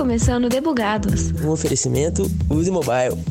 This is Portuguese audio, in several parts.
começando Debugados. Um oferecimento Use Mobile.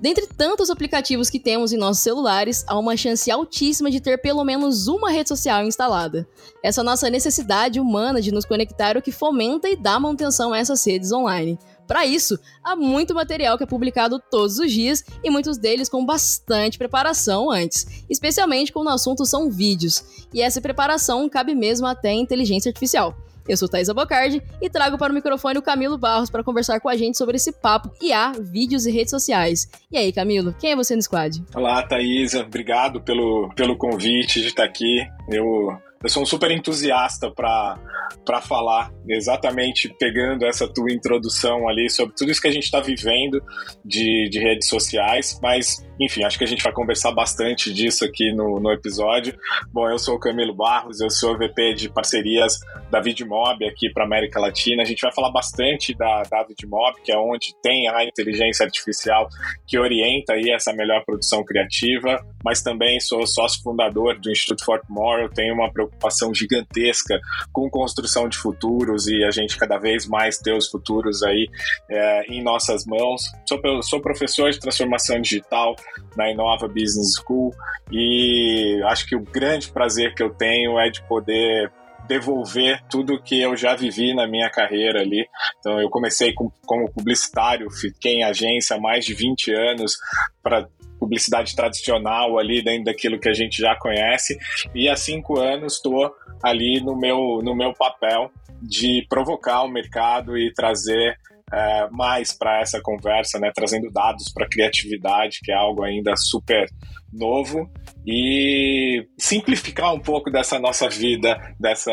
Dentre tantos aplicativos que temos em nossos celulares, há uma chance altíssima de ter pelo menos uma rede social instalada. Essa nossa necessidade humana de nos conectar é o que fomenta e dá manutenção a essas redes online. Para isso, há muito material que é publicado todos os dias e muitos deles com bastante preparação antes, especialmente quando o assunto são vídeos. E essa preparação cabe mesmo até a inteligência artificial. Eu sou Thaisa Bocardi e trago para o microfone o Camilo Barros para conversar com a gente sobre esse papo IA, vídeos e redes sociais. E aí, Camilo, quem é você no squad? Olá, Thaisa. Obrigado pelo, pelo convite de estar aqui. Eu eu sou um super entusiasta para falar, exatamente pegando essa tua introdução ali sobre tudo isso que a gente está vivendo de, de redes sociais, mas enfim, acho que a gente vai conversar bastante disso aqui no, no episódio. Bom, eu sou o Camilo Barros, eu sou VP de parcerias da Vidmob aqui para América Latina. A gente vai falar bastante da, da Vidmob, que é onde tem a inteligência artificial que orienta aí essa melhor produção criativa, mas também sou sócio fundador do Instituto Fort eu tenho uma preocupação gigantesca com construção de futuros e a gente cada vez mais ter os futuros aí é, em nossas mãos. Sou, sou professor de transformação digital, na Inova Business School e acho que o grande prazer que eu tenho é de poder devolver tudo que eu já vivi na minha carreira ali. Então, eu comecei com, como publicitário, fiquei em agência mais de 20 anos para publicidade tradicional ali dentro daquilo que a gente já conhece e há cinco anos estou ali no meu, no meu papel de provocar o mercado e trazer é, mais para essa conversa, né, trazendo dados para criatividade, que é algo ainda super novo, e simplificar um pouco dessa nossa vida, dessa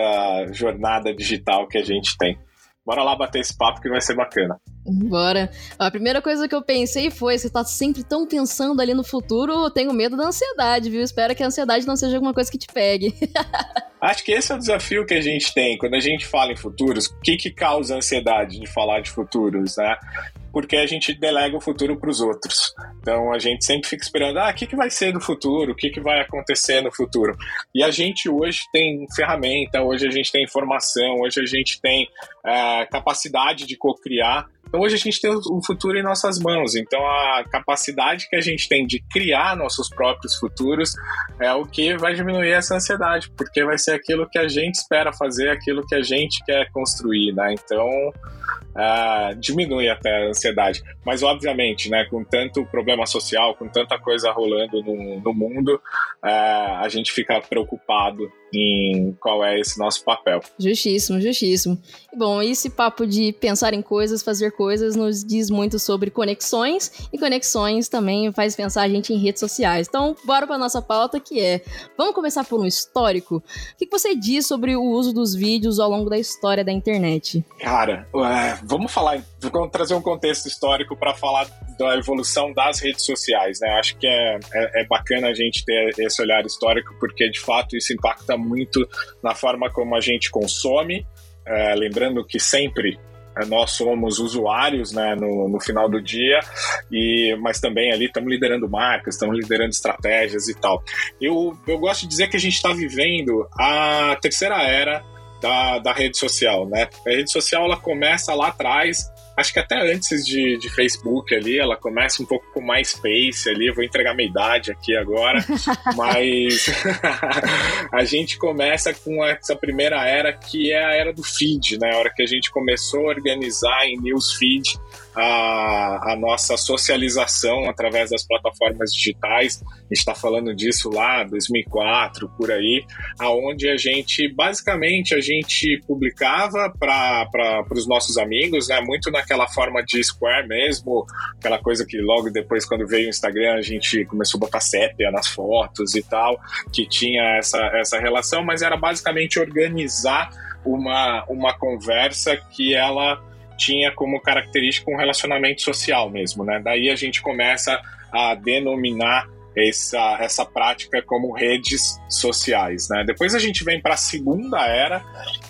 jornada digital que a gente tem. Bora lá bater esse papo que vai ser bacana. Bora. A primeira coisa que eu pensei foi: você tá sempre tão pensando ali no futuro, eu tenho medo da ansiedade, viu? Espero que a ansiedade não seja alguma coisa que te pegue. Acho que esse é o desafio que a gente tem quando a gente fala em futuros. O que, que causa ansiedade de falar de futuros, né? Porque a gente delega o futuro para os outros. Então a gente sempre fica esperando, ah, o que, que vai ser do futuro? O que, que vai acontecer no futuro? E a gente hoje tem ferramenta, hoje a gente tem informação, hoje a gente tem é, capacidade de co-criar então hoje a gente tem o futuro em nossas mãos. Então a capacidade que a gente tem de criar nossos próprios futuros é o que vai diminuir essa ansiedade, porque vai ser aquilo que a gente espera fazer, aquilo que a gente quer construir, né? Então uh, diminui até a ansiedade. Mas obviamente, né, com tanto problema social, com tanta coisa rolando no, no mundo, uh, a gente fica preocupado em qual é esse nosso papel. Justíssimo, justíssimo. Bom, esse papo de pensar em coisas, fazer coisas, nos diz muito sobre conexões, e conexões também faz pensar a gente em redes sociais. Então, bora para nossa pauta que é, vamos começar por um histórico? O que você diz sobre o uso dos vídeos ao longo da história da internet? Cara, é, vamos falar, vamos trazer um contexto histórico para falar da evolução das redes sociais, né? Acho que é, é, é bacana a gente ter esse olhar histórico, porque de fato isso impacta muito na forma como a gente consome. É, lembrando que sempre é, nós somos usuários né, no, no, final do dia, e, mas também ali estamos liderando marcas, estamos liderando estratégias e tal. Eu, eu gosto de dizer que a gente está vivendo a terceira era da, da rede social. Né? A rede social ela começa lá atrás acho que até antes de, de Facebook ali, ela começa um pouco com MySpace ali, vou entregar minha idade aqui agora, mas a gente começa com essa primeira era que é a era do feed, né? A hora que a gente começou a organizar em newsfeed a, a nossa socialização através das plataformas digitais. A gente está falando disso lá 2004 por aí, aonde a gente basicamente a gente publicava para os nossos amigos, né? Muito naquela forma de Square mesmo, aquela coisa que logo depois quando veio o Instagram a gente começou a botar sépia nas fotos e tal, que tinha essa essa relação, mas era basicamente organizar uma, uma conversa que ela tinha como característica um relacionamento social mesmo, né? Daí a gente começa a denominar essa, essa prática como redes sociais, né? Depois a gente vem para a segunda era,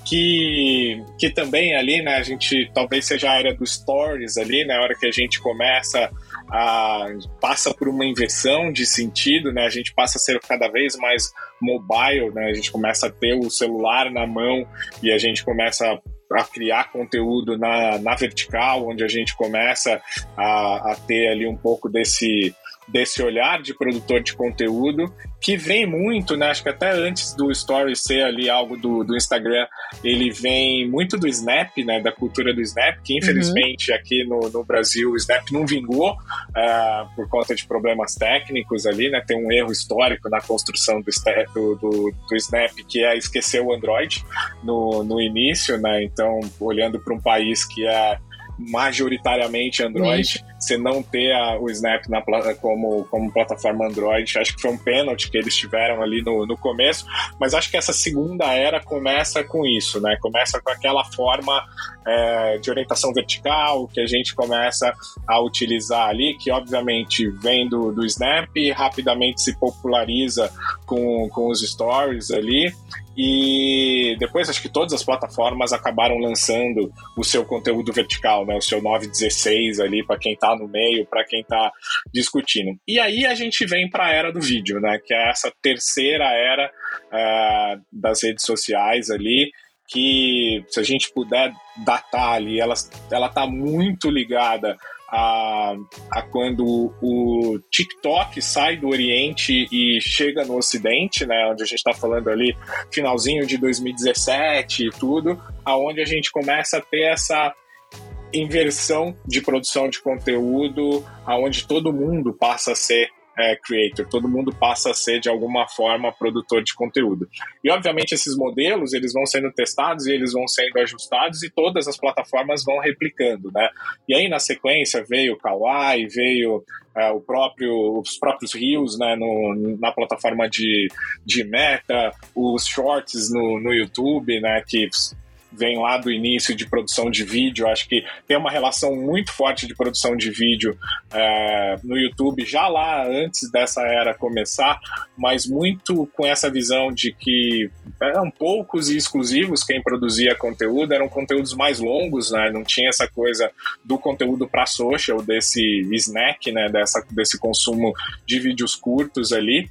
que, que também ali, né, a gente talvez seja a era dos stories ali, na né, hora que a gente começa a passa por uma inversão de sentido, né? A gente passa a ser cada vez mais mobile, né? A gente começa a ter o celular na mão e a gente começa a criar conteúdo na, na vertical, onde a gente começa a, a ter ali um pouco desse desse olhar de produtor de conteúdo que vem muito, né? Acho que até antes do Story ser ali algo do, do Instagram, ele vem muito do Snap, né? Da cultura do Snap, que infelizmente uhum. aqui no, no Brasil o Snap não vingou uh, por conta de problemas técnicos ali, né? Tem um erro histórico na construção do, do, do, do Snap, que é esquecer o Android no, no início, né? Então, olhando para um país que é majoritariamente Android, você não ter a, o Snap na, como, como plataforma Android. Acho que foi um pênalti que eles tiveram ali no, no começo, mas acho que essa segunda era começa com isso, né? Começa com aquela forma é, de orientação vertical que a gente começa a utilizar ali, que obviamente vem do, do Snap, rapidamente se populariza com, com os stories ali. E depois acho que todas as plataformas acabaram lançando o seu conteúdo vertical, né? O seu 916 ali para quem está no meio, para quem está discutindo. E aí a gente vem para a era do vídeo, né? Que é essa terceira era uh, das redes sociais ali que se a gente puder datar ali, ela, ela tá muito ligada a, a quando o TikTok sai do Oriente e chega no Ocidente, né, onde a gente está falando ali finalzinho de 2017 e tudo, aonde a gente começa a ter essa inversão de produção de conteúdo, aonde todo mundo passa a ser é, creator, todo mundo passa a ser de alguma forma produtor de conteúdo. E obviamente esses modelos eles vão sendo testados e eles vão sendo ajustados e todas as plataformas vão replicando, né? E aí na sequência veio o Kawaii, veio é, o próprio, os próprios Reels né, no, na plataforma de, de Meta, os Shorts no, no YouTube, né, que vem lá do início de produção de vídeo. Acho que tem uma relação muito forte de produção de vídeo é, no YouTube, já lá antes dessa era começar, mas muito com essa visão de que eram poucos e exclusivos quem produzia conteúdo, eram conteúdos mais longos, né? não tinha essa coisa do conteúdo para social, desse snack, né? Dessa, desse consumo de vídeos curtos ali.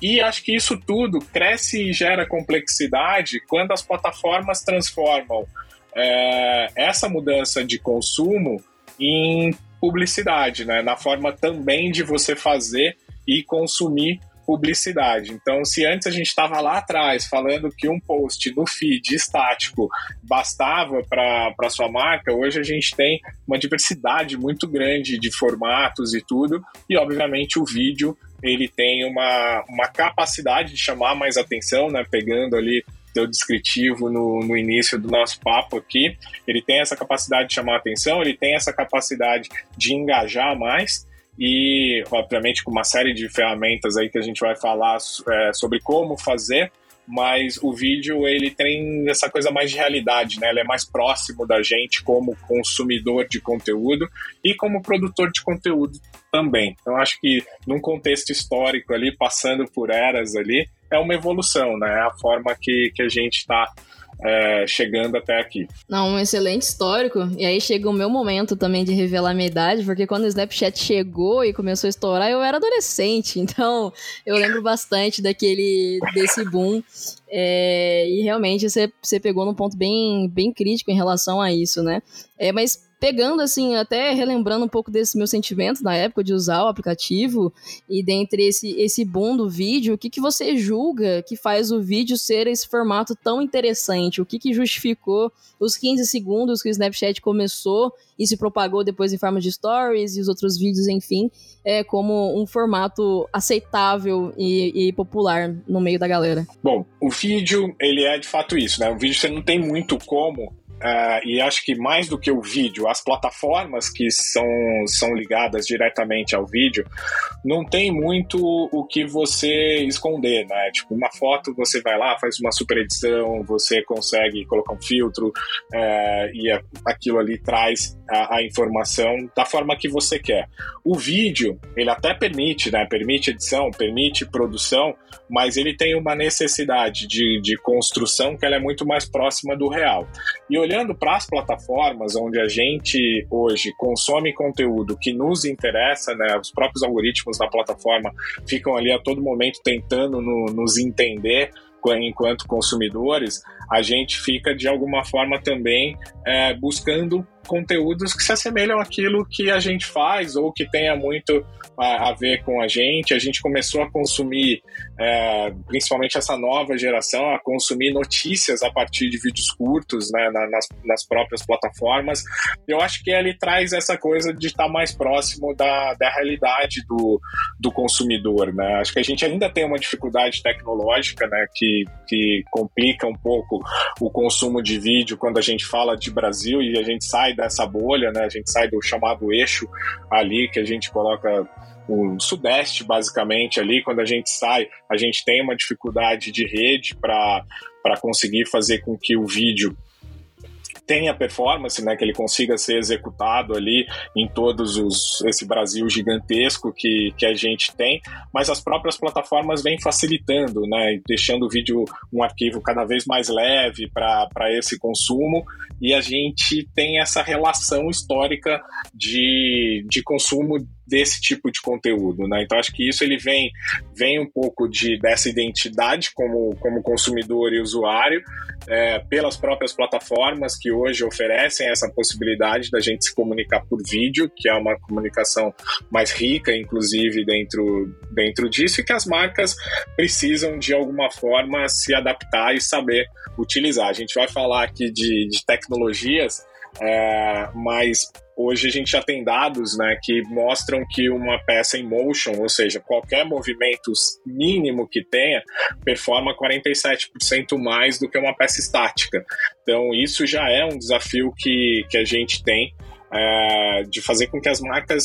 E acho que isso tudo cresce e gera complexidade quando as plataformas transformam é, essa mudança de consumo em publicidade, né? na forma também de você fazer e consumir publicidade. Então, se antes a gente estava lá atrás falando que um post no feed estático bastava para sua marca, hoje a gente tem uma diversidade muito grande de formatos e tudo, e obviamente o vídeo ele tem uma, uma capacidade de chamar mais atenção, né? Pegando ali teu descritivo no, no início do nosso papo aqui, ele tem essa capacidade de chamar atenção, ele tem essa capacidade de engajar mais. E, obviamente, com uma série de ferramentas aí que a gente vai falar é, sobre como fazer, mas o vídeo ele tem essa coisa mais de realidade, né? Ele é mais próximo da gente como consumidor de conteúdo e como produtor de conteúdo também. Então acho que num contexto histórico ali, passando por eras ali, é uma evolução, né? A forma que, que a gente está é, chegando até aqui. Não, um excelente histórico. E aí chega o meu momento também de revelar minha idade, porque quando o Snapchat chegou e começou a estourar, eu era adolescente. Então eu lembro bastante daquele desse boom. É, e realmente você, você pegou num ponto bem, bem crítico em relação a isso, né? É, mas pegando assim, até relembrando um pouco desse meu sentimento na época de usar o aplicativo e dentre esse, esse boom do vídeo, o que, que você julga que faz o vídeo ser esse formato tão interessante? O que, que justificou os 15 segundos que o Snapchat começou e se propagou depois em forma de stories e os outros vídeos, enfim, é, como um formato aceitável e, e, popular no meio da galera? Bom, o vídeo, ele é de fato isso, né? O vídeo você não tem muito como Uh, e acho que mais do que o vídeo, as plataformas que são, são ligadas diretamente ao vídeo, não tem muito o que você esconder, né? Tipo, uma foto você vai lá, faz uma super edição, você consegue colocar um filtro uh, e aquilo ali traz a, a, informação da forma que você quer. O vídeo, ele até permite, né? Permite edição, permite produção, mas ele tem uma necessidade de, de construção que ela é muito mais próxima do real. E olhando para as plataformas onde a gente hoje consome conteúdo que nos interessa, né? Os próprios algoritmos da plataforma ficam ali a todo momento tentando no, nos entender enquanto consumidores, a gente fica de alguma forma também é, buscando conteúdos que se assemelham àquilo que a gente faz ou que tenha muito a, a ver com a gente. A gente começou a consumir, é, principalmente essa nova geração, a consumir notícias a partir de vídeos curtos né, na, nas, nas, próprias plataformas. Eu acho que ele traz essa coisa de estar mais próximo da, da realidade do, do consumidor. Né? Acho que a gente ainda tem uma dificuldade tecnológica né, que, que complica um pouco o consumo de vídeo quando a gente fala de Brasil e a gente sai dessa bolha, né? A gente sai do chamado eixo ali que a gente coloca o sudeste basicamente ali quando a gente sai a gente tem uma dificuldade de rede para conseguir fazer com que o vídeo tenha performance, né, que ele consiga ser executado ali em todos os esse Brasil gigantesco que, que a gente tem, mas as próprias plataformas vêm facilitando, né, deixando o vídeo um arquivo cada vez mais leve para esse consumo. E a gente tem essa relação histórica de, de consumo desse tipo de conteúdo, né? Então acho que isso ele vem vem um pouco de dessa identidade como, como consumidor e usuário é, pelas próprias plataformas que hoje oferecem essa possibilidade da gente se comunicar por vídeo, que é uma comunicação mais rica, inclusive dentro dentro disso, e que as marcas precisam de alguma forma se adaptar e saber utilizar. A gente vai falar aqui de, de tecnologias, é, mas hoje a gente já tem dados né, que mostram que uma peça em motion, ou seja, qualquer movimento mínimo que tenha, performa 47% mais do que uma peça estática. Então, isso já é um desafio que, que a gente tem é, de fazer com que as marcas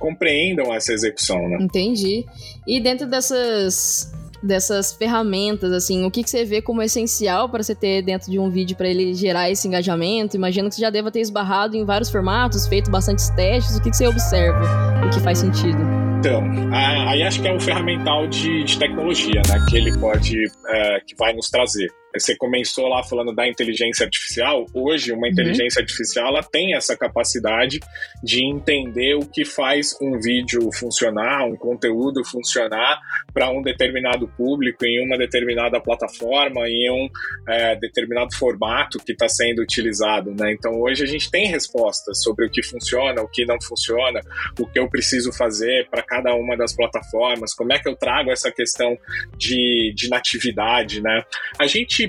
compreendam essa execução. Né? Entendi. E dentro dessas dessas ferramentas, assim, o que, que você vê como essencial para você ter dentro de um vídeo para ele gerar esse engajamento? Imagino que você já deva ter esbarrado em vários formatos, feito bastantes testes. O que, que você observa? O que faz sentido? Então, aí acho que é um ferramental de, de tecnologia, né, que ele pode, é, que vai nos trazer. Você começou lá falando da inteligência artificial. Hoje, uma uhum. inteligência artificial ela tem essa capacidade de entender o que faz um vídeo funcionar, um conteúdo funcionar para um determinado público, em uma determinada plataforma, em um é, determinado formato que está sendo utilizado. Né? Então, hoje a gente tem respostas sobre o que funciona, o que não funciona, o que eu preciso fazer para cada uma das plataformas, como é que eu trago essa questão de, de natividade. Né? A gente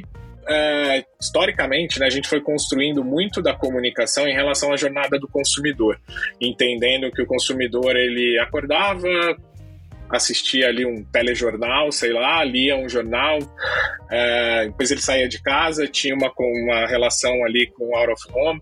é, historicamente, né, a gente foi construindo muito da comunicação em relação à jornada do consumidor, entendendo que o consumidor ele acordava, assistia ali um telejornal, sei lá, lia um jornal, é, depois ele saía de casa, tinha uma, uma relação ali com out of home,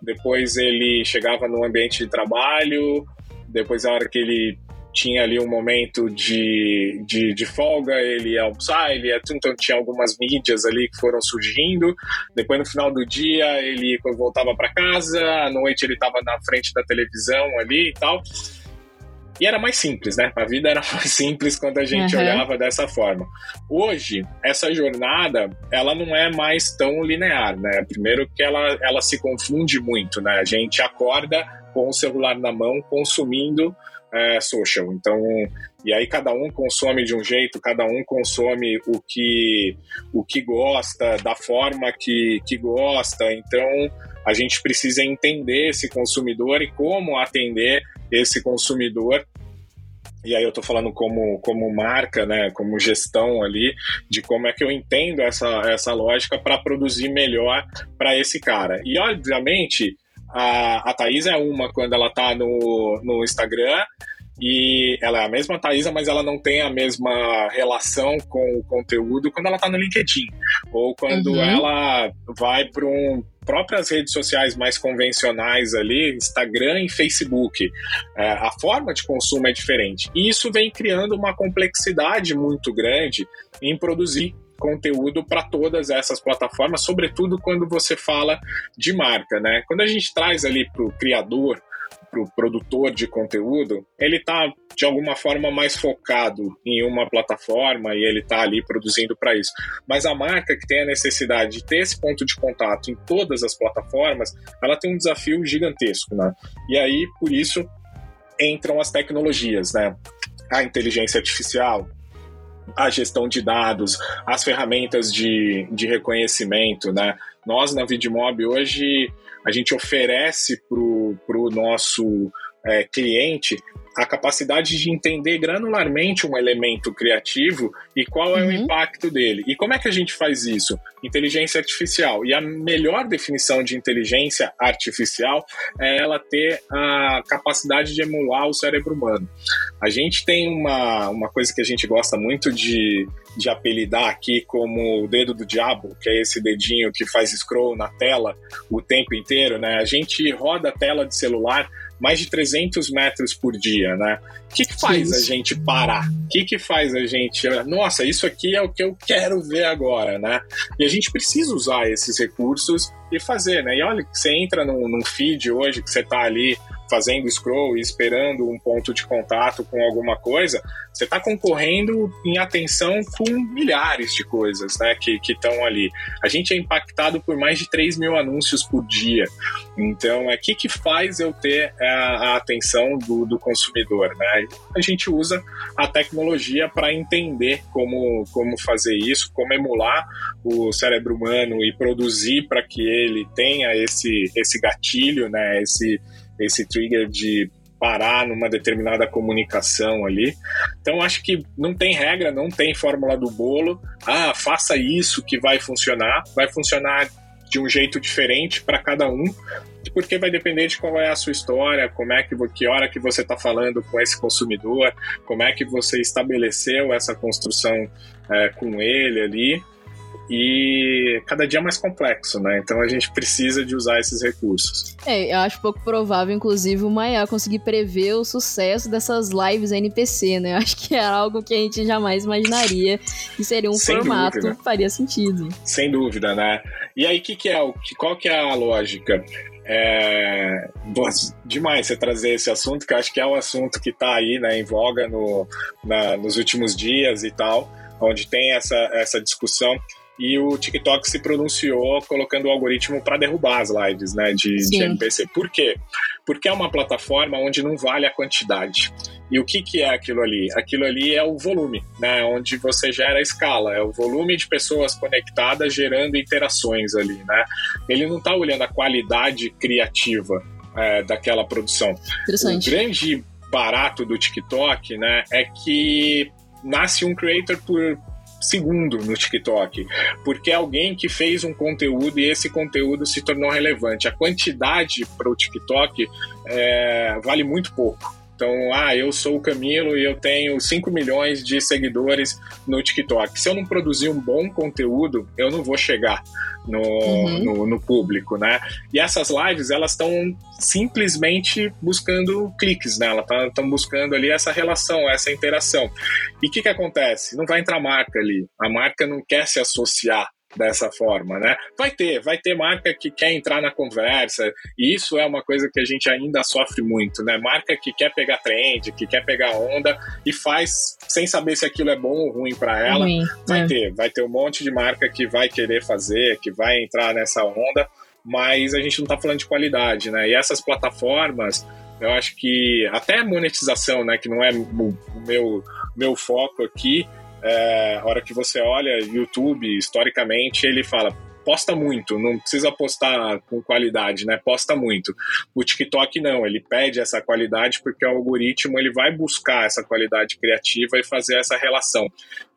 depois ele chegava no ambiente de trabalho, depois a hora que ele tinha ali um momento de, de, de, folga, ele ia almoçar, ele ia, então tinha algumas mídias ali que foram surgindo. Depois, no final do dia, ele voltava para casa, à noite ele estava na frente da televisão ali e tal. E era mais simples, né? A vida era mais simples quando a gente uhum. olhava dessa forma. Hoje, essa jornada, ela não é mais tão linear, né? Primeiro que ela, ela se confunde muito, né? A gente acorda com o celular na mão, consumindo é, social. Então, e aí cada um consome de um jeito, cada um consome o que, o que gosta, da forma que, que gosta. Então, a gente precisa entender esse consumidor e como atender esse consumidor e aí eu estou falando como, como marca, né, como gestão ali, de como é que eu entendo essa, essa lógica para produzir melhor para esse cara. E obviamente a, a Thaís é uma quando ela tá no, no Instagram e ela é a mesma Thaisa, mas ela não tem a mesma relação com o conteúdo quando ela tá no LinkedIn. Ou quando uhum. ela vai para um próprias redes sociais mais convencionais ali, Instagram e Facebook. É, a forma de consumo é diferente. E isso vem criando uma complexidade muito grande em produzir conteúdo para todas essas plataformas, sobretudo quando você fala de marca, né? Quando a gente traz ali para o criador para o produtor de conteúdo, ele está de alguma forma mais focado em uma plataforma e ele está ali produzindo para isso. Mas a marca que tem a necessidade de ter esse ponto de contato em todas as plataformas, ela tem um desafio gigantesco, né? E aí, por isso, entram as tecnologias, né? A inteligência artificial, a gestão de dados, as ferramentas de, de reconhecimento, né? Nós na Vidmob hoje a gente oferece para o nosso é, cliente a capacidade de entender granularmente um elemento criativo e qual é uhum. o impacto dele. E como é que a gente faz isso? Inteligência artificial. E a melhor definição de inteligência artificial é ela ter a capacidade de emular o cérebro humano. A gente tem uma, uma coisa que a gente gosta muito de, de apelidar aqui como o dedo do diabo, que é esse dedinho que faz scroll na tela o tempo inteiro, né? A gente roda a tela de celular mais de 300 metros por dia, né? O que, que faz a gente parar? O que, que faz a gente. Nossa, isso aqui é o que eu quero ver agora, né? E a gente precisa usar esses recursos e fazer, né? E olha, você entra num, num feed hoje que você tá ali fazendo scroll e esperando um ponto de contato com alguma coisa, você está concorrendo em atenção com milhares de coisas né, que estão ali. A gente é impactado por mais de 3 mil anúncios por dia. Então, é o que, que faz eu ter a, a atenção do, do, consumidor? Né? A gente usa a tecnologia para entender como, como fazer isso, como emular o cérebro humano e produzir para que ele tenha esse, esse gatilho, né, esse esse trigger de parar numa determinada comunicação ali. Então acho que não tem regra, não tem fórmula do bolo. Ah, faça isso que vai funcionar. Vai funcionar de um jeito diferente para cada um, porque vai depender de qual é a sua história, como é que que hora que você está falando com esse consumidor, como é que você estabeleceu essa construção é, com ele ali e cada dia é mais complexo, né? Então a gente precisa de usar esses recursos. É, eu acho pouco provável, inclusive, o Maia conseguir prever o sucesso dessas lives NPC, né? Eu acho que é algo que a gente jamais imaginaria que seria um Sem formato dúvida. que faria sentido. Sem dúvida, né? E aí, que que é, qual que é a lógica? É demais você trazer esse assunto, que eu acho que é um assunto que está aí né, em voga no, na, nos últimos dias e tal, onde tem essa, essa discussão e o TikTok se pronunciou colocando o algoritmo para derrubar as lives né, de, de MPC. Por quê? Porque é uma plataforma onde não vale a quantidade. E o que, que é aquilo ali? Aquilo ali é o volume, né, onde você gera a escala, é o volume de pessoas conectadas gerando interações ali. Né? Ele não está olhando a qualidade criativa é, daquela produção. Interessante. O grande barato do TikTok né, é que nasce um creator por segundo no TikTok, porque é alguém que fez um conteúdo e esse conteúdo se tornou relevante. A quantidade para o TikTok é, vale muito pouco. Então, ah, eu sou o Camilo e eu tenho 5 milhões de seguidores no TikTok. Se eu não produzir um bom conteúdo, eu não vou chegar no, uhum. no, no, público, né? E essas lives, elas estão simplesmente buscando cliques, né? Elas estão buscando ali essa relação, essa interação. E o que, que acontece? Não vai entrar marca ali. A marca não quer se associar dessa forma, né? Vai ter, vai ter marca que quer entrar na conversa, e isso é uma coisa que a gente ainda sofre muito, né? Marca que quer pegar trend, que quer pegar onda e faz sem saber se aquilo é bom ou ruim para ela. Ruim, vai é. ter, vai ter um monte de marca que vai querer fazer, que vai entrar nessa onda, mas a gente não tá falando de qualidade, né? E essas plataformas, eu acho que até monetização, né, que não é o meu meu foco aqui, é, a hora que você olha YouTube, historicamente, ele fala posta muito, não precisa postar com qualidade, né? Posta muito. O TikTok não, ele pede essa qualidade porque o algoritmo ele vai buscar essa qualidade criativa e fazer essa relação.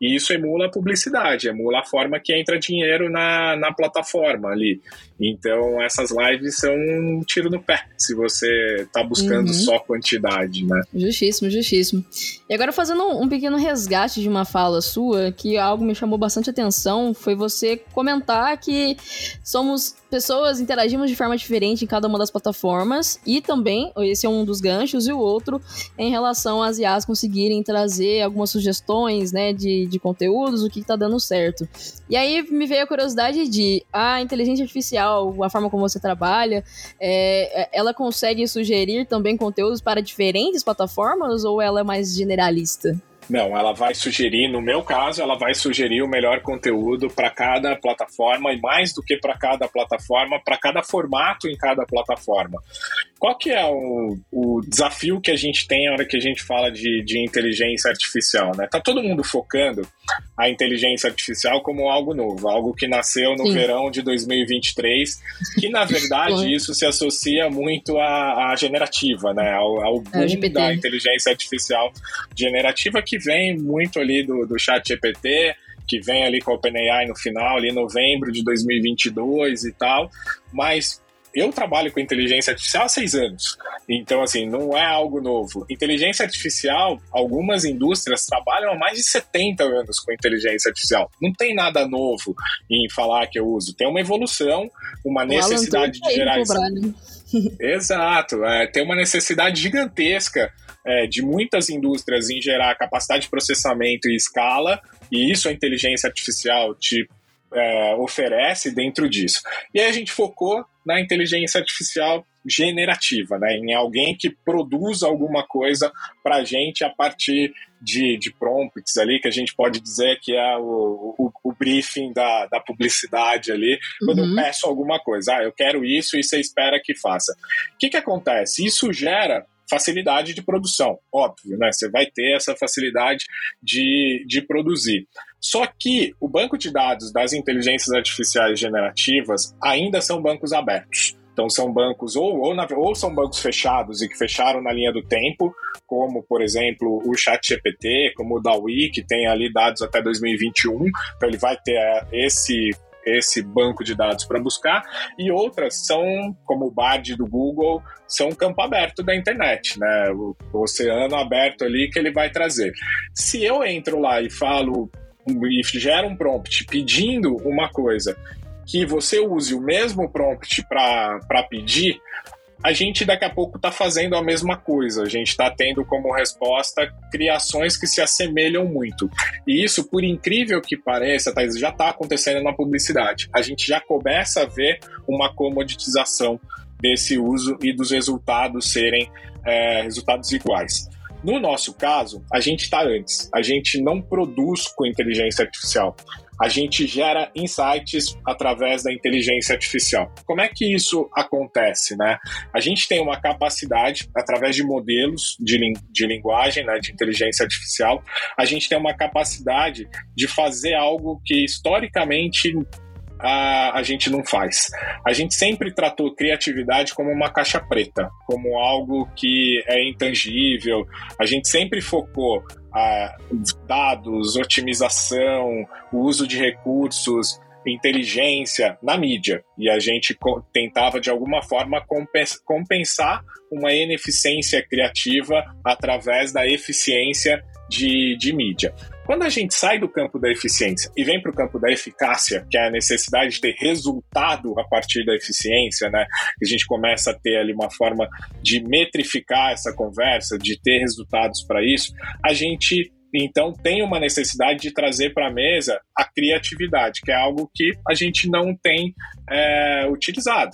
E isso emula a publicidade, emula a forma que entra dinheiro na, na plataforma ali. Então, essas lives são um tiro no pé, se você está buscando uhum. só quantidade, né? Justíssimo, justíssimo. E agora, fazendo um pequeno resgate de uma fala sua, que algo me chamou bastante atenção, foi você comentar que somos pessoas interagimos de forma diferente em cada uma das plataformas e também, esse é um dos ganchos, e o outro em relação às IAs conseguirem trazer algumas sugestões, né, de, de conteúdos, o que está dando certo. E aí me veio a curiosidade de a inteligência artificial, a forma como você trabalha, é, ela consegue sugerir também conteúdos para diferentes plataformas ou ela é mais generalista? Não, ela vai sugerir, no meu caso, ela vai sugerir o melhor conteúdo para cada plataforma e mais do que para cada plataforma, para cada formato em cada plataforma. Qual que é o, o, desafio que a gente tem na hora que a gente fala de, de inteligência artificial? Né? Tá todo mundo focando a inteligência artificial como algo novo, algo que nasceu no Sim. verão de 2023, que na verdade isso se associa muito à, à generativa, né? ao, ao boom é, da inteligência artificial generativa que vem muito ali do, do chat GPT, que vem ali com a OpenAI no final, ali em novembro de 2022 e tal, mas eu trabalho com inteligência artificial há seis anos. Então, assim, não é algo novo. Inteligência artificial, algumas indústrias trabalham há mais de 70 anos com inteligência artificial. Não tem nada novo em falar que eu uso. Tem uma evolução, uma necessidade de gerar. Né? Exato. É, tem uma necessidade gigantesca é, de muitas indústrias em gerar capacidade de processamento e escala, e isso a inteligência artificial te é, oferece dentro disso. E aí a gente focou na inteligência artificial generativa, né? em alguém que produz alguma coisa para a gente a partir de, de prompts ali, que a gente pode dizer que é o, o, o briefing da, da publicidade ali, quando uhum. eu peço alguma coisa, ah, eu quero isso e você espera que faça. O que, que acontece? Isso gera facilidade de produção, óbvio, né? Você vai ter essa facilidade de, de produzir. Só que o banco de dados das inteligências artificiais generativas ainda são bancos abertos. Então são bancos ou, ou, na, ou, são bancos fechados e que fecharam na linha do tempo, como por exemplo o ChatGPT, como o DAWI, que tem ali dados até 2021, então ele vai ter é, esse esse banco de dados para buscar, e outras são, como o BARD do Google, são campo aberto da internet, né? O, o oceano aberto ali que ele vai trazer. Se eu entro lá e falo e gera um prompt pedindo uma coisa que você use o mesmo prompt para pedir, a gente daqui a pouco está fazendo a mesma coisa. A gente está tendo como resposta criações que se assemelham muito. E isso, por incrível que pareça, Thaís, já está acontecendo na publicidade. A gente já começa a ver uma comoditização desse uso e dos resultados serem é, resultados iguais. No nosso caso, a gente está antes. A gente não produz com inteligência artificial. A gente gera insights através da inteligência artificial. Como é que isso acontece, né? A gente tem uma capacidade, através de modelos de, de linguagem, né, de inteligência artificial, a gente tem uma capacidade de fazer algo que historicamente a, a gente não faz. A gente sempre tratou criatividade como uma caixa preta, como algo que é intangível. A gente sempre focou a dados, otimização, uso de recursos, inteligência na mídia. E a gente tentava, de alguma forma, compensar uma ineficiência criativa através da eficiência de, de mídia. Quando a gente sai do campo da eficiência e vem para o campo da eficácia, que é a necessidade de ter resultado a partir da eficiência, né? A gente começa a ter ali uma forma de metrificar essa conversa, de ter resultados para isso, a gente então tem uma necessidade de trazer para a mesa a criatividade, que é algo que a gente não tem é, utilizado.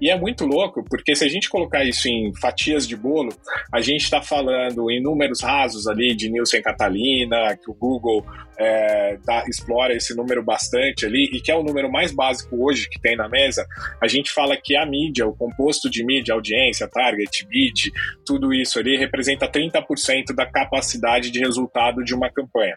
E é muito louco, porque se a gente colocar isso em fatias de bolo, a gente está falando em números rasos ali de Nielsen Catalina, que o Google é, tá, explora esse número bastante ali, e que é o número mais básico hoje que tem na mesa, a gente fala que a mídia, o composto de mídia, audiência, target, bid, tudo isso ali representa 30% da capacidade de resultado de uma campanha.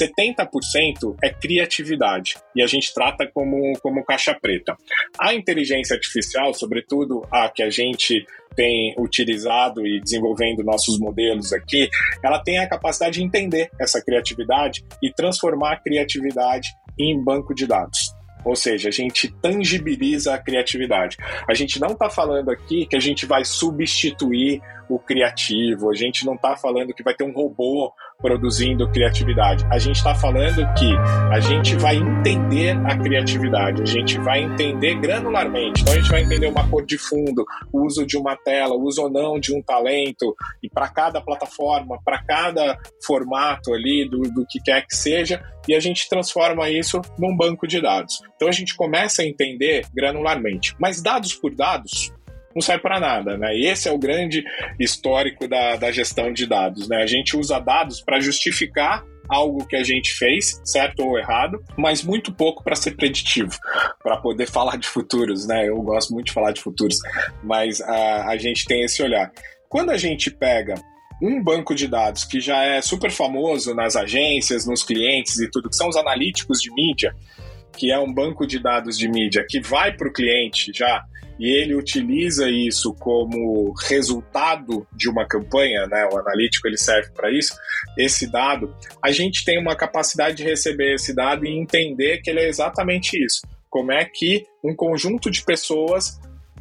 70% é criatividade, e a gente trata como, como caixa preta. A inteligência artificial, sobretudo a que a gente tem utilizado e desenvolvendo nossos modelos aqui, ela tem a capacidade de entender essa criatividade e transformar a criatividade em banco de dados. Ou seja, a gente tangibiliza a criatividade. A gente não está falando aqui que a gente vai substituir o criativo, a gente não está falando que vai ter um robô produzindo criatividade. A gente está falando que a gente vai entender a criatividade, a gente vai entender granularmente. Então a gente vai entender uma cor de fundo, o uso de uma tela, o uso ou não de um talento, e para cada plataforma, para cada formato ali, do, do que quer que seja, e a gente transforma isso num banco de dados. Então a gente começa a entender granularmente. Mas dados por dados, não serve para nada, né? E esse é o grande histórico da, da gestão de dados, né? A gente usa dados para justificar algo que a gente fez, certo ou errado, mas muito pouco para ser preditivo, para poder falar de futuros, né? Eu gosto muito de falar de futuros, mas a, a gente tem esse olhar. Quando a gente pega um banco de dados que já é super famoso nas agências, nos clientes e tudo, que são os analíticos de mídia, que é um banco de dados de mídia que vai para o cliente já e ele utiliza isso como resultado de uma campanha, né? O analítico ele serve para isso. Esse dado, a gente tem uma capacidade de receber esse dado e entender que ele é exatamente isso. Como é que um conjunto de pessoas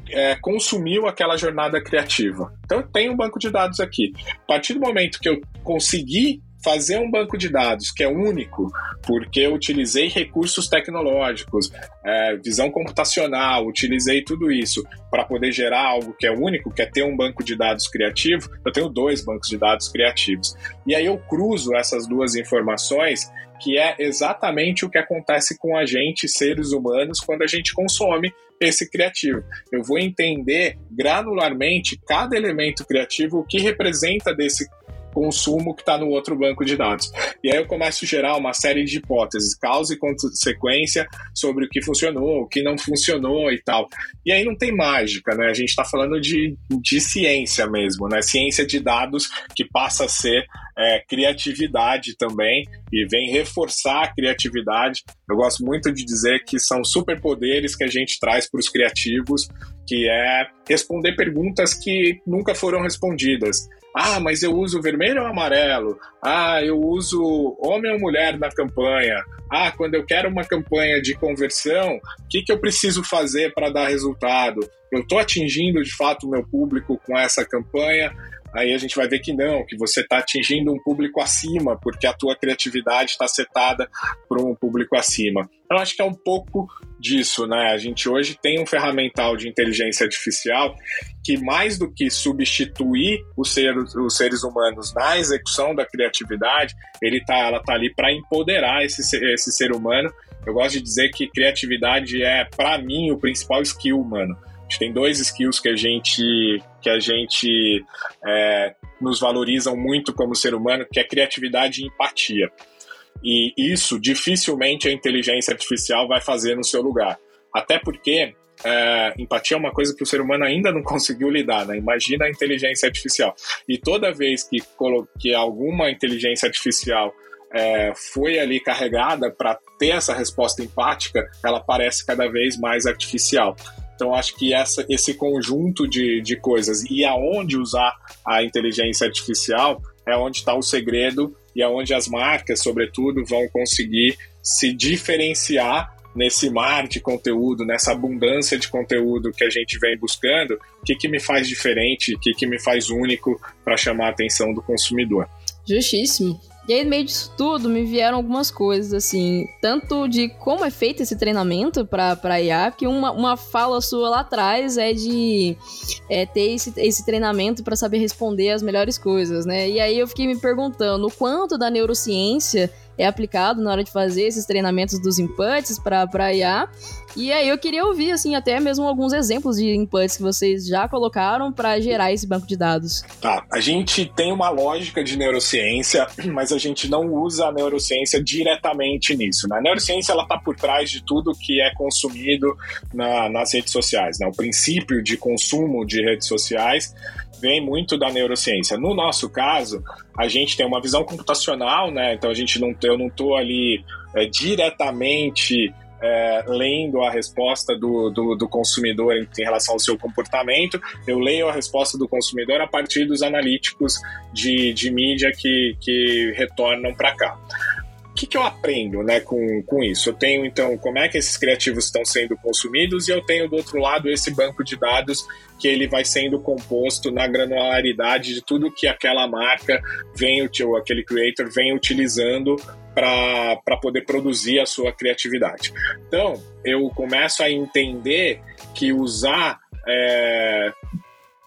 é, consumiu aquela jornada criativa. Então, tenho um banco de dados aqui. A partir do momento que eu conseguir fazer um banco de dados que é único, porque eu utilizei recursos tecnológicos, é, visão computacional, utilizei tudo isso para poder gerar algo que é único, que é ter um banco de dados criativo, eu tenho dois bancos de dados criativos. E aí eu cruzo essas duas informações que é exatamente o que acontece com a gente, seres humanos, quando a gente consome esse criativo. Eu vou entender granularmente cada elemento criativo, o que representa desse consumo que está no outro banco de dados. E aí eu começo a gerar uma série de hipóteses, causa e consequência sobre o que funcionou, o que não funcionou e tal. E aí não tem mágica, né? A gente está falando de, de ciência mesmo, né? Ciência de dados que passa a ser é, criatividade também e vem reforçar a criatividade. Eu gosto muito de dizer que são superpoderes que a gente traz para os criativos, que é responder perguntas que nunca foram respondidas. Ah, mas eu uso vermelho ou amarelo? Ah, eu uso homem ou mulher na campanha? Ah, quando eu quero uma campanha de conversão, o que, que eu preciso fazer para dar resultado? Eu estou atingindo de fato o meu público com essa campanha? aí a gente vai ver que não, que você está atingindo um público acima, porque a tua criatividade está setada para um público acima. Eu acho que é um pouco disso, né? A gente hoje tem um ferramental de inteligência artificial que mais do que substituir os seres, os seres humanos na execução da criatividade, ele tá, ela tá ali para empoderar esse, esse ser humano. Eu gosto de dizer que criatividade é, para mim, o principal skill humano. Tem dois skills que a gente que a gente é, nos valorizam muito como ser humano, que é criatividade e empatia. E isso dificilmente a inteligência artificial vai fazer no seu lugar. Até porque é, empatia é uma coisa que o ser humano ainda não conseguiu lidar, né? Imagina a inteligência artificial. E toda vez que, que alguma inteligência artificial é, foi ali carregada para ter essa resposta empática, ela parece cada vez mais artificial. Então, acho que essa, esse conjunto de, de coisas e aonde usar a inteligência artificial é onde está o segredo e é onde as marcas, sobretudo, vão conseguir se diferenciar nesse mar de conteúdo, nessa abundância de conteúdo que a gente vem buscando, o que, que me faz diferente, o que, que me faz único para chamar a atenção do consumidor. Justíssimo. E aí, no meio disso tudo, me vieram algumas coisas, assim, tanto de como é feito esse treinamento para IA, que uma, uma fala sua lá atrás é de é, ter esse, esse treinamento para saber responder as melhores coisas, né? E aí eu fiquei me perguntando o quanto da neurociência é aplicado na hora de fazer esses treinamentos dos inputs para IA. E aí eu queria ouvir, assim, até mesmo alguns exemplos de inputs que vocês já colocaram para gerar esse banco de dados. Tá, a gente tem uma lógica de neurociência, mas a gente não usa a neurociência diretamente nisso. Né? A neurociência ela está por trás de tudo que é consumido na, nas redes sociais. Né? O princípio de consumo de redes sociais vem muito da neurociência. No nosso caso, a gente tem uma visão computacional, né? Então a gente não, eu não estou ali é, diretamente é, lendo a resposta do, do, do, consumidor em, relação ao seu comportamento, eu leio a resposta do consumidor a partir dos analíticos de, de mídia que, que retornam para cá. Que, que eu aprendo né, com, com isso? Eu tenho, então, como é que esses criativos estão sendo consumidos e eu tenho, do outro lado, esse banco de dados que ele vai sendo composto na granularidade de tudo que aquela marca vem, ou aquele creator vem utilizando para poder produzir a sua criatividade. Então, eu começo a entender que usar é,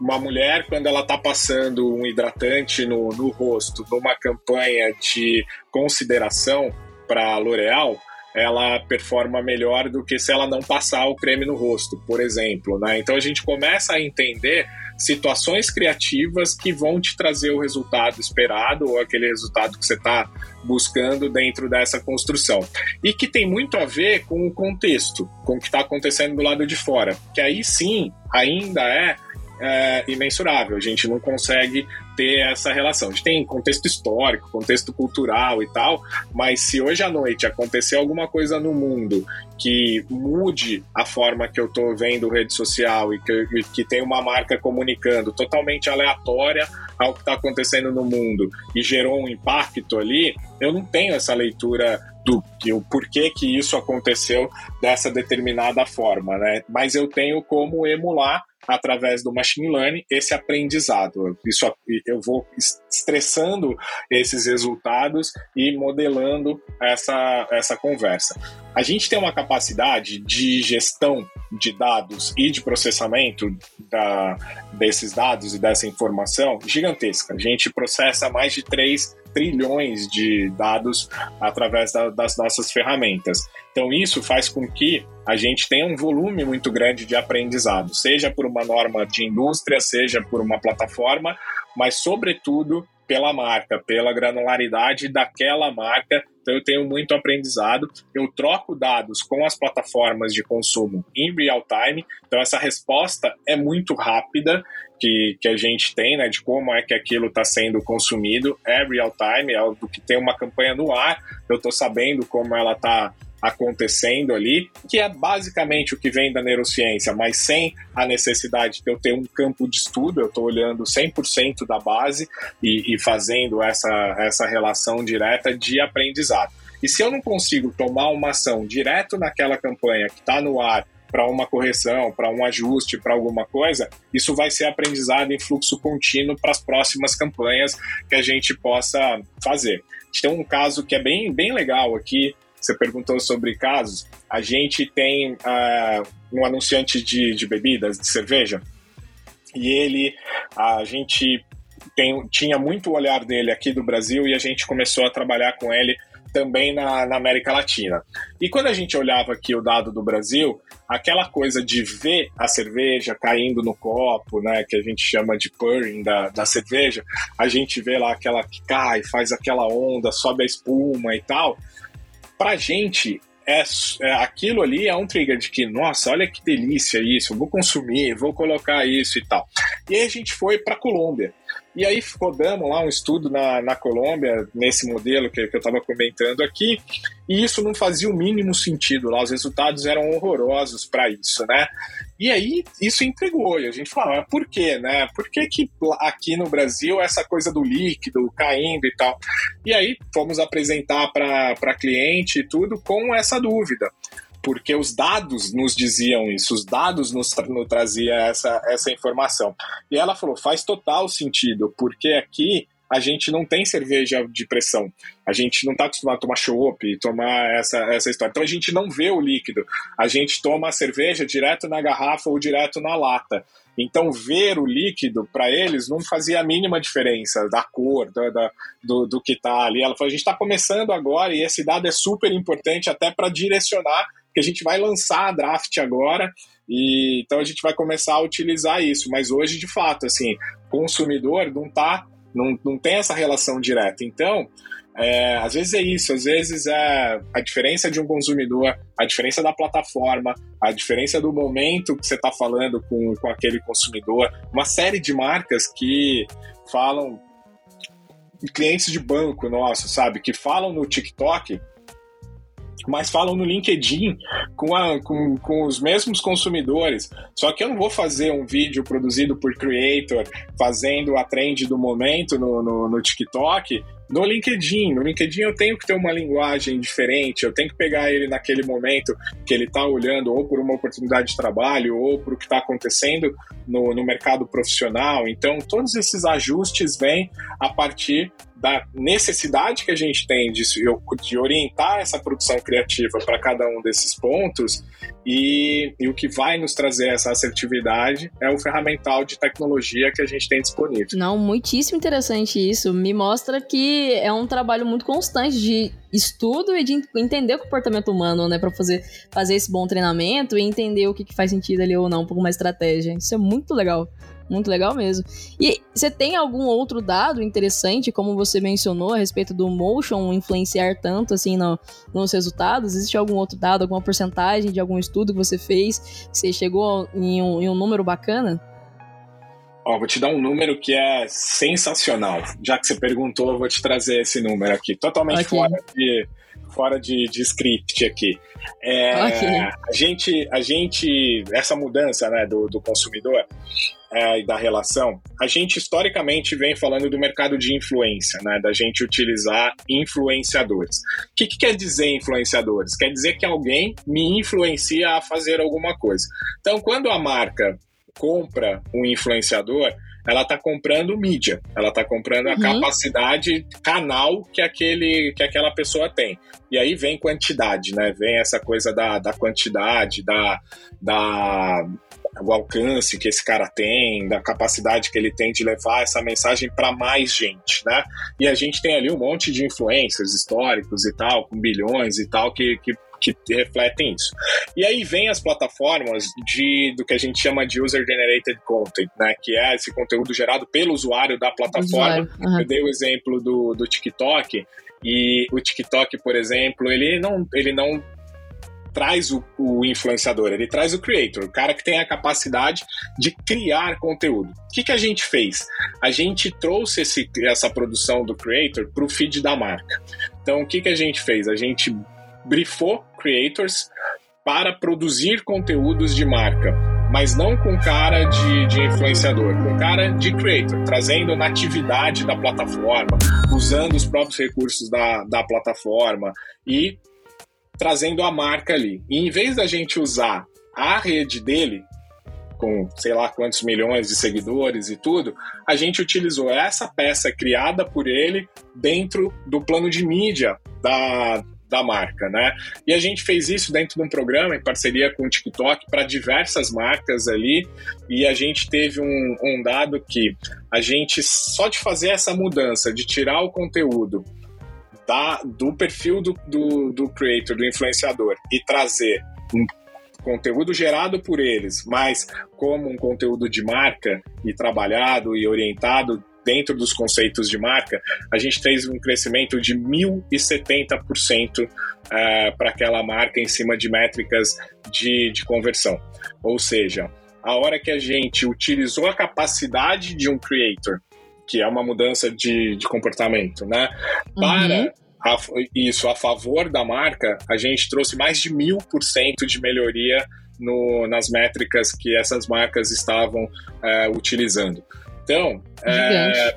uma mulher, quando ela está passando um hidratante no, no rosto, numa campanha de consideração para L'Oréal, ela performa melhor do que se ela não passar o creme no rosto, por exemplo. Né? Então a gente começa a entender situações criativas que vão te trazer o resultado esperado ou aquele resultado que você está buscando dentro dessa construção. E que tem muito a ver com o contexto, com o que está acontecendo do lado de fora. Que aí sim ainda é é, imensurável. A gente não consegue ter essa relação. A gente tem contexto histórico, contexto cultural e tal, mas se hoje à noite acontecer alguma coisa no mundo que mude a forma que eu estou vendo rede social e que, que tem uma marca comunicando totalmente aleatória ao que está acontecendo no mundo e gerou um impacto ali, eu não tenho essa leitura do que o porquê que isso aconteceu dessa determinada forma, né? Mas eu tenho como emular através do machine learning esse aprendizado. Isso eu vou estressando esses resultados e modelando essa, essa conversa. A gente tem uma capacidade de gestão de dados e de processamento da, desses dados e dessa informação gigantesca. A gente processa mais de 3 trilhões de dados através da, das nossas ferramentas. Então, isso faz com que a gente tenha um volume muito grande de aprendizado, seja por uma norma de indústria, seja por uma plataforma, mas, sobretudo, pela marca, pela granularidade daquela marca. Então, eu tenho muito aprendizado. Eu troco dados com as plataformas de consumo em real time. Então, essa resposta é muito rápida que, que a gente tem, né, de como é que aquilo está sendo consumido. É real time, é do que tem uma campanha no ar. Eu estou sabendo como ela está acontecendo ali, que é basicamente o que vem da neurociência, mas sem a necessidade de eu ter um campo de estudo, eu estou olhando 100% da base e, e fazendo essa, essa relação direta de aprendizado. E se eu não consigo tomar uma ação direto naquela campanha que está no ar para uma correção, para um ajuste, para alguma coisa, isso vai ser aprendizado em fluxo contínuo para as próximas campanhas que a gente possa fazer. A gente tem um caso que é bem, bem legal aqui, você perguntou sobre casos. A gente tem uh, um anunciante de, de bebidas, de cerveja, e ele, a gente tem, tinha muito o olhar dele aqui do Brasil e a gente começou a trabalhar com ele também na, na, América Latina. E quando a gente olhava aqui o dado do Brasil, aquela coisa de ver a cerveja caindo no copo, né, que a gente chama de purring da, da cerveja, a gente vê lá aquela que cai, faz aquela onda, sobe a espuma e tal pra gente, é, é, aquilo ali é um trigger de que, nossa, olha que delícia isso, vou consumir, vou colocar isso e tal. E aí a gente foi para Colômbia. E aí rodamos lá um estudo na, na Colômbia, nesse modelo que, que eu estava comentando aqui, e isso não fazia o mínimo sentido lá, os resultados eram horrorosos para isso, né? E aí isso entregou, e a gente falou, mas por quê, né? Por que, que aqui no Brasil essa coisa do líquido caindo e tal? E aí fomos apresentar para cliente e tudo com essa dúvida porque os dados nos diziam isso, os dados nos, tra nos traziam essa, essa informação. E ela falou: faz total sentido, porque aqui a gente não tem cerveja de pressão. A gente não está acostumado a tomar chopp, tomar essa, essa história. Então a gente não vê o líquido. A gente toma a cerveja direto na garrafa ou direto na lata. Então, ver o líquido, para eles, não fazia a mínima diferença da cor, do, do, do que está ali. Ela falou: a gente está começando agora e esse dado é super importante até para direcionar que a gente vai lançar a draft agora, e então a gente vai começar a utilizar isso. Mas hoje, de fato, assim, consumidor não tá, não, não tem essa relação direta. Então, é, às vezes é isso, às vezes é a diferença de um consumidor, a diferença da plataforma, a diferença do momento que você está falando com, com aquele consumidor, uma série de marcas que falam clientes de banco nosso, sabe, que falam no TikTok mas falam no LinkedIn com, a, com, com os mesmos consumidores. Só que eu não vou fazer um vídeo produzido por creator fazendo a trend do momento no, no, no TikTok no LinkedIn. No LinkedIn eu tenho que ter uma linguagem diferente, eu tenho que pegar ele naquele momento que ele está olhando ou por uma oportunidade de trabalho ou por o que está acontecendo no, no mercado profissional. Então, todos esses ajustes vêm a partir da necessidade que a gente tem de, de orientar essa produção criativa para cada um desses pontos e, e, o que vai nos trazer essa assertividade é o ferramental de tecnologia que a gente tem disponível. Não, muitíssimo interessante isso. Me mostra que é um trabalho muito constante de estudo e de entender o comportamento humano, né, para fazer, fazer esse bom treinamento e entender o que, que faz sentido ali ou não por uma estratégia. Isso é muito legal. Muito legal mesmo. E você tem algum outro dado interessante, como você mencionou, a respeito do motion influenciar tanto assim no, nos resultados? Existe algum outro dado, alguma porcentagem de algum estudo que você fez, que você chegou em um, em um número bacana? Ó, vou te dar um número que é sensacional. Já que você perguntou, eu vou te trazer esse número aqui. Totalmente okay. fora de, fora de, de script aqui. É, okay. A gente, a gente, essa mudança né, do, do consumidor, é, e da relação, a gente historicamente vem falando do mercado de influência, né? Da gente utilizar influenciadores. O que, que quer dizer influenciadores? Quer dizer que alguém me influencia a fazer alguma coisa. Então, quando a marca compra um influenciador, ela está comprando mídia, ela está comprando a uhum. capacidade canal que aquele que aquela pessoa tem. E aí vem quantidade, né? Vem essa coisa da, da quantidade, da, da o alcance que esse cara tem, da capacidade que ele tem de levar essa mensagem para mais gente, né? E a gente tem ali um monte de influencers históricos e tal, com bilhões e tal, que, que que refletem isso. E aí vem as plataformas de do que a gente chama de user generated content, né, que é esse conteúdo gerado pelo usuário da plataforma. Uhum. Eu dei o exemplo do, do TikTok e o TikTok, por exemplo, ele não ele não traz o, o, influenciador, ele traz o creator, o cara que tem a capacidade de criar conteúdo. O que, que a gente fez? A gente trouxe esse, essa produção do creator para o feed da marca. Então, o que, que a gente fez? A gente briefou creators para produzir conteúdos de marca, mas não com cara de, de influenciador, com cara de creator, trazendo natividade da plataforma, usando os próprios recursos da, da plataforma e trazendo a marca ali. E em vez da gente usar a rede dele, com sei lá quantos milhões de seguidores e tudo, a gente utilizou essa peça criada por ele dentro do plano de mídia da, da marca, né? E a gente fez isso dentro de um programa em parceria com o TikTok para diversas marcas ali, e a gente teve um, um dado que a gente só de fazer essa mudança, de tirar o conteúdo da, do perfil do, do, do creator, do influenciador, e trazer um conteúdo gerado por eles, mas como um conteúdo de marca e trabalhado e orientado dentro dos conceitos de marca, a gente fez um crescimento de 1.070% uh, para aquela marca em cima de métricas de, de conversão. Ou seja, a hora que a gente utilizou a capacidade de um creator que é uma mudança de, de comportamento, né? Para uhum. a, isso a favor da marca, a gente trouxe mais de mil por cento de melhoria no, nas métricas que essas marcas estavam é, utilizando. Então, é,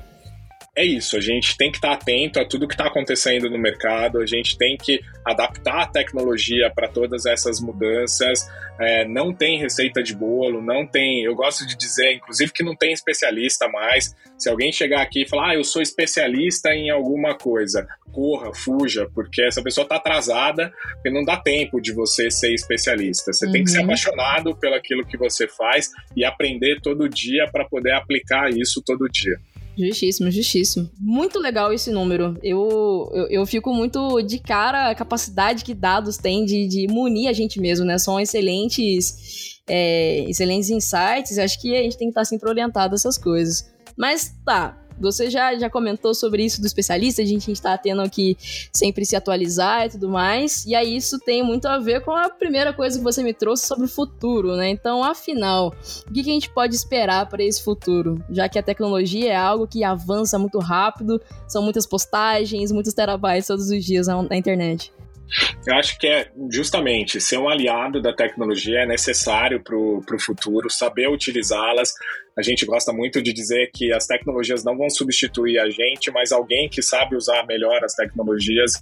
é isso, a gente tem que estar atento a tudo que está acontecendo no mercado, a gente tem que adaptar a tecnologia para todas essas mudanças. É, não tem receita de bolo, não tem. Eu gosto de dizer, inclusive, que não tem especialista mais. Se alguém chegar aqui e falar, ah, eu sou especialista em alguma coisa, corra, fuja, porque essa pessoa está atrasada, porque não dá tempo de você ser especialista. Você uhum. tem que ser uhum. apaixonado pelo aquilo que você faz e aprender todo dia para poder aplicar isso todo dia. Justíssimo, justíssimo. Muito legal esse número. Eu, eu, eu, fico muito de cara a capacidade que dados têm de, de munir a gente mesmo, né? São excelentes, é, excelentes insights. Acho que a gente tem que estar sempre orientado a essas coisas. Mas tá, você já, já comentou sobre isso do especialista, a gente está tendo que sempre se atualizar e tudo mais. E aí isso tem muito a ver com a primeira coisa que você me trouxe sobre o futuro, né? Então, afinal, o que, que a gente pode esperar para esse futuro? Já que a tecnologia é algo que avança muito rápido, são muitas postagens, muitos terabytes todos os dias na, internet. Eu acho que é justamente ser um aliado da tecnologia é necessário para o futuro, saber utilizá-las, A gente gosta muito de dizer que as tecnologias não vão substituir a gente, mas alguém que sabe usar melhor as tecnologias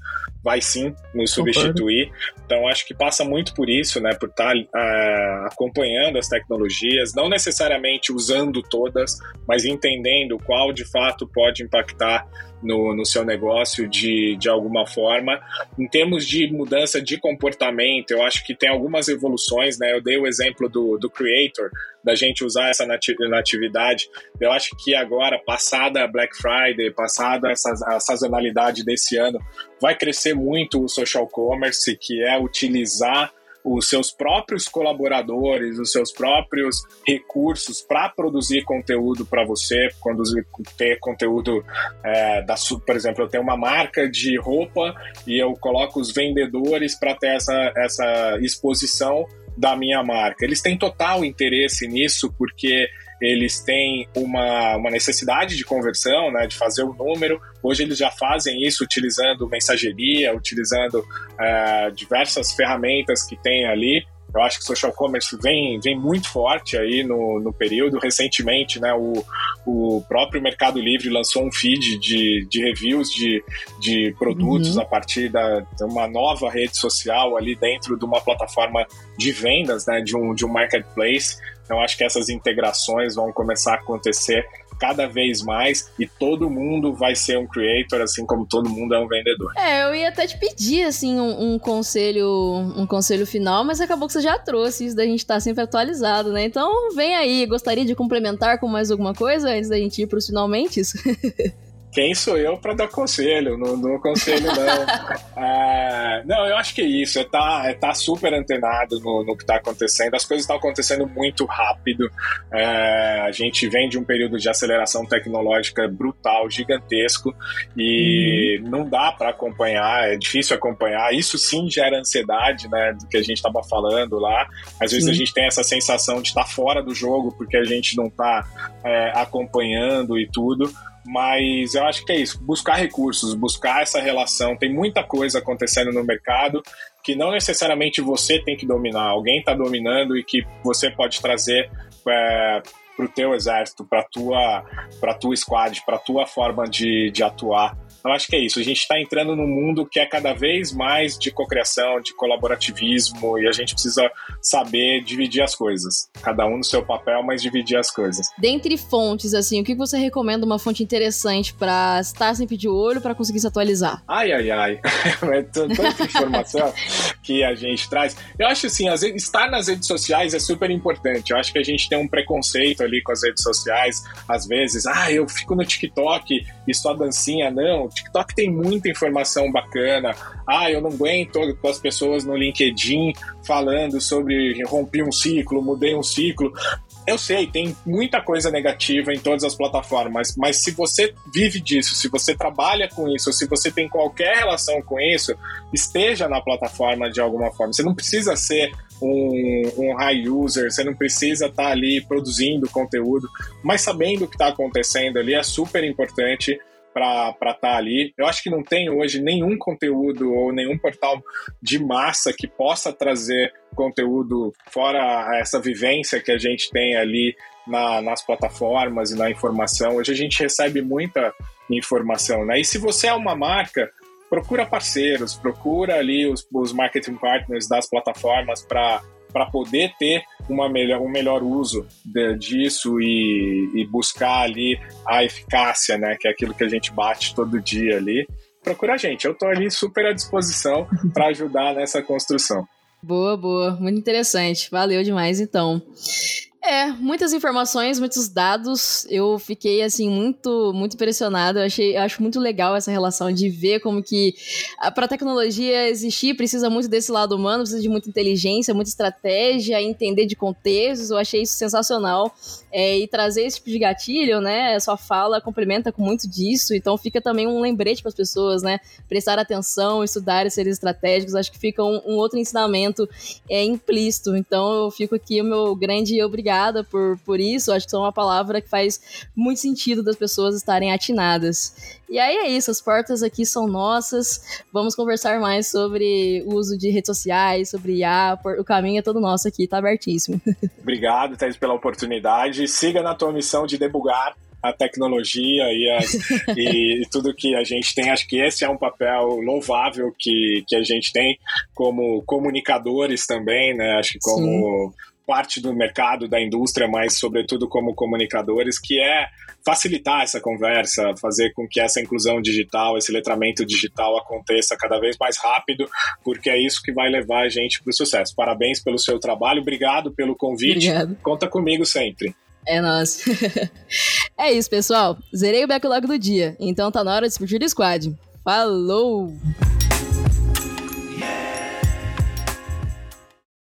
vai sim nos substituir. Então, acho que passa muito por isso, né? Por estar uh, acompanhando as tecnologias, não necessariamente usando todas, mas entendendo qual de fato pode impactar no, no seu negócio de, de alguma forma. Em termos de mudança de comportamento, eu acho que tem algumas evoluções, né? Eu dei o exemplo do, do Creator, da gente usar essa natividade. Eu acho que agora, passada a Black Friday, passada essa a sazonalidade desse ano, vai crescer muito o social commerce, que é utilizar os seus próprios colaboradores, os seus próprios recursos para produzir conteúdo para você, conduzir, ter conteúdo é, da, por exemplo, eu tenho uma marca de roupa e eu coloco os vendedores para ter essa, essa exposição da minha marca. Eles têm total interesse nisso porque eles têm uma, uma necessidade de conversão, né, de fazer o número. Hoje eles já fazem isso utilizando mensageria, utilizando é, diversas ferramentas que tem ali. Eu acho que o social commerce vem, vem muito forte aí no, no período. Recentemente, né, o, o próprio Mercado Livre lançou um feed de, de reviews de, de produtos uhum. a partir da, de uma nova rede social ali dentro de uma plataforma de vendas, né, de um, de um marketplace. Então, acho que essas integrações vão começar a acontecer cada vez mais e todo mundo vai ser um creator, assim como todo mundo é um vendedor. É, eu ia até te pedir, assim, um, um conselho um conselho final, mas acabou que você já trouxe isso da gente estar tá sempre atualizado, né? Então, vem aí. Gostaria de complementar com mais alguma coisa antes da gente ir para os finalmente? quem sou eu para dar conselho? Não dou conselho, não. é, não, eu acho que é isso, é tá, é tá super antenado no, no que está acontecendo. As coisas estão acontecendo muito rápido. É, a gente vem de um período de aceleração tecnológica brutal, gigantesco, e uhum. não dá para acompanhar, é difícil acompanhar. Isso sim gera ansiedade, né, do que a gente estava falando lá. Às vezes sim. a gente tem essa sensação de estar tá fora do jogo porque a gente não está é, acompanhando e tudo. Mas eu acho que é isso, buscar recursos, buscar essa relação. Tem muita coisa acontecendo no mercado que não necessariamente você tem que dominar, alguém está dominando e que você pode trazer é, para o teu exército, para tua, para tua squad, para tua forma de, de atuar. Eu acho que é isso. A gente está entrando num mundo que é cada vez mais de cocriação, de colaborativismo, e a gente precisa saber dividir as coisas. Cada um no seu papel, mas dividir as coisas. Dentre fontes, assim, o que você recomenda uma fonte interessante para estar sempre de olho para conseguir se atualizar? Ai, ai, ai. é tanta informação que a gente traz. Eu acho assim, estar nas redes sociais é super importante. Eu acho que a gente tem um preconceito ali com as redes sociais, às vezes, ah, eu fico no TikTok e só dancinha. Não, TikTok tem muita informação bacana. Ah, eu não aguento com as pessoas no LinkedIn falando sobre rompi um ciclo, mudei um ciclo. Eu sei, tem muita coisa negativa em todas as plataformas, mas se você vive disso, se você trabalha com isso, se você tem qualquer relação com isso, esteja na plataforma de alguma forma. Você não precisa ser um, um high user, você não precisa estar tá ali produzindo conteúdo, mas sabendo o que está acontecendo ali é super importante para estar tá ali. Eu acho que não tem hoje nenhum conteúdo ou nenhum portal de massa que possa trazer conteúdo fora essa vivência que a gente tem ali na, nas plataformas e na informação. Hoje a gente recebe muita informação, né? E se você é uma marca, procura parceiros, procura ali os, os marketing partners das plataformas para para poder ter uma melhor, um melhor uso de, disso e, e, buscar ali a eficácia, né? Que é aquilo que a gente bate todo dia ali. Procura a gente, eu estou ali super à disposição para ajudar nessa construção. Boa, boa, muito interessante. Valeu demais, então. É, muitas informações, muitos dados. Eu fiquei assim muito, muito impressionado. Eu achei, eu acho muito legal essa relação de ver como que para a tecnologia existir precisa muito desse lado humano, precisa de muita inteligência, muita estratégia, entender de contextos. Eu achei isso sensacional. É, e trazer esse tipo de gatilho, né? Sua fala complementa com muito disso. Então fica também um lembrete para as pessoas, né? Prestar atenção, estudar seres estratégicos. Acho que fica um, um outro ensinamento é, implícito. Então eu fico aqui o meu grande obrigado obrigada por, por isso. Acho que é uma palavra que faz muito sentido das pessoas estarem atinadas. E aí é isso, as portas aqui são nossas. Vamos conversar mais sobre o uso de redes sociais, sobre IA. O caminho é todo nosso aqui, tá abertíssimo. Obrigado, Thais, pela oportunidade. Siga na tua missão de debugar a tecnologia e, as, e, tudo que a gente tem. Acho que esse é um papel louvável que, que a gente tem como comunicadores também, né? Acho que como Sim. Parte do mercado, da indústria, mas sobretudo como comunicadores, que é facilitar essa conversa, fazer com que essa inclusão digital, esse letramento digital aconteça cada vez mais rápido, porque é isso que vai levar a gente para o sucesso. Parabéns pelo seu trabalho, obrigado pelo convite. Obrigado. Conta comigo sempre. É nós. é isso, pessoal. Zerei o backlog do dia, então tá na hora de explodir o squad. Falou!